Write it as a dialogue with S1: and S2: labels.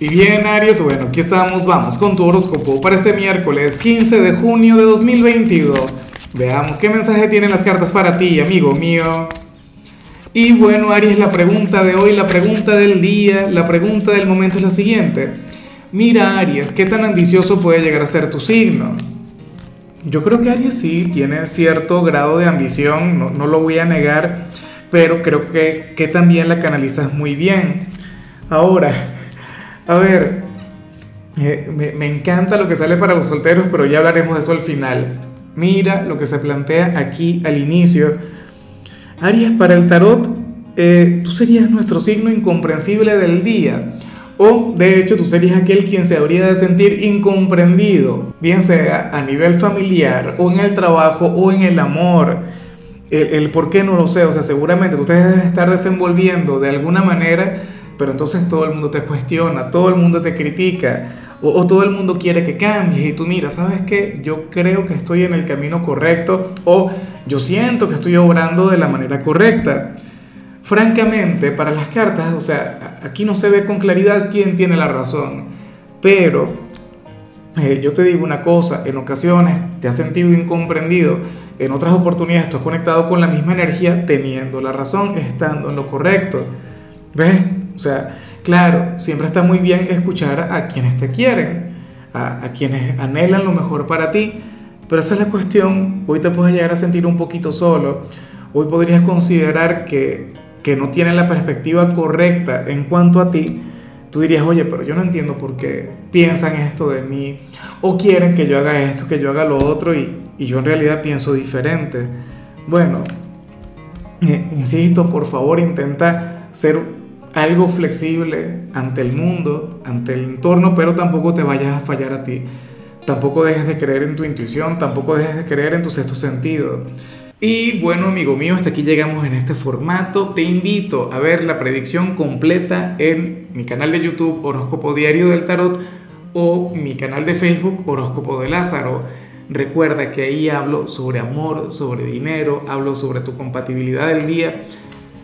S1: Y bien, Aries, bueno, aquí estamos, vamos con tu horóscopo para este miércoles 15 de junio de 2022. Veamos qué mensaje tienen las cartas para ti, amigo mío. Y bueno, Aries, la pregunta de hoy, la pregunta del día, la pregunta del momento es la siguiente. Mira, Aries, ¿qué tan ambicioso puede llegar a ser tu signo? Yo creo que Aries sí tiene cierto grado de ambición, no, no lo voy a negar, pero creo que, que también la canalizas muy bien. Ahora, a ver, me, encanta lo que sale para los solteros, pero ya hablaremos de eso al final. Mira lo que se plantea aquí al inicio. Aries, para el tarot, eh, tú serías nuestro signo incomprensible del día. O de hecho tú serías aquel quien se habría de sentir incomprendido, bien sea a nivel familiar o en el trabajo o en el amor. El, el por qué no lo sé, o sea, seguramente tú te debes estar desenvolviendo de alguna manera pero entonces todo el mundo te cuestiona, todo el mundo te critica, o, todo el mundo quiere que cambies y tú mira, ¿sabes qué? Yo creo que estoy en el camino correcto o yo siento que estoy obrando de la manera correcta. Francamente, para las cartas, o sea, aquí no se ve con claridad quién tiene la razón, pero eh, yo te digo una cosa, en ocasiones te has sentido incomprendido, en otras oportunidades tú has conectado con la misma energía teniendo la razón, estando en lo correcto. ¿Ves? O sea, claro, siempre está muy bien escuchar a quienes te quieren, a, quienes anhelan lo mejor para ti, pero esa es la cuestión. Hoy te puedes llegar a sentir un poquito solo, hoy podrías considerar que, que no tienen la perspectiva correcta en cuanto a ti. Tú dirías, oye, pero yo no entiendo por qué piensan esto de mí, o quieren que yo haga esto, que yo haga lo otro, y, y yo en realidad pienso diferente. Bueno, eh, insisto, por favor, intenta ser algo flexible ante el mundo, ante el entorno, pero tampoco te vayas a fallar a ti. Tampoco dejes de creer en tu intuición, tampoco dejes de creer en tu sexto sentido. Y bueno, amigo mío, hasta aquí llegamos en este formato. Te invito a ver la predicción completa en mi canal de YouTube Horóscopo Diario del Tarot o mi canal de Facebook Horóscopo de Lázaro. Recuerda que ahí hablo sobre amor, sobre dinero, hablo sobre tu compatibilidad del día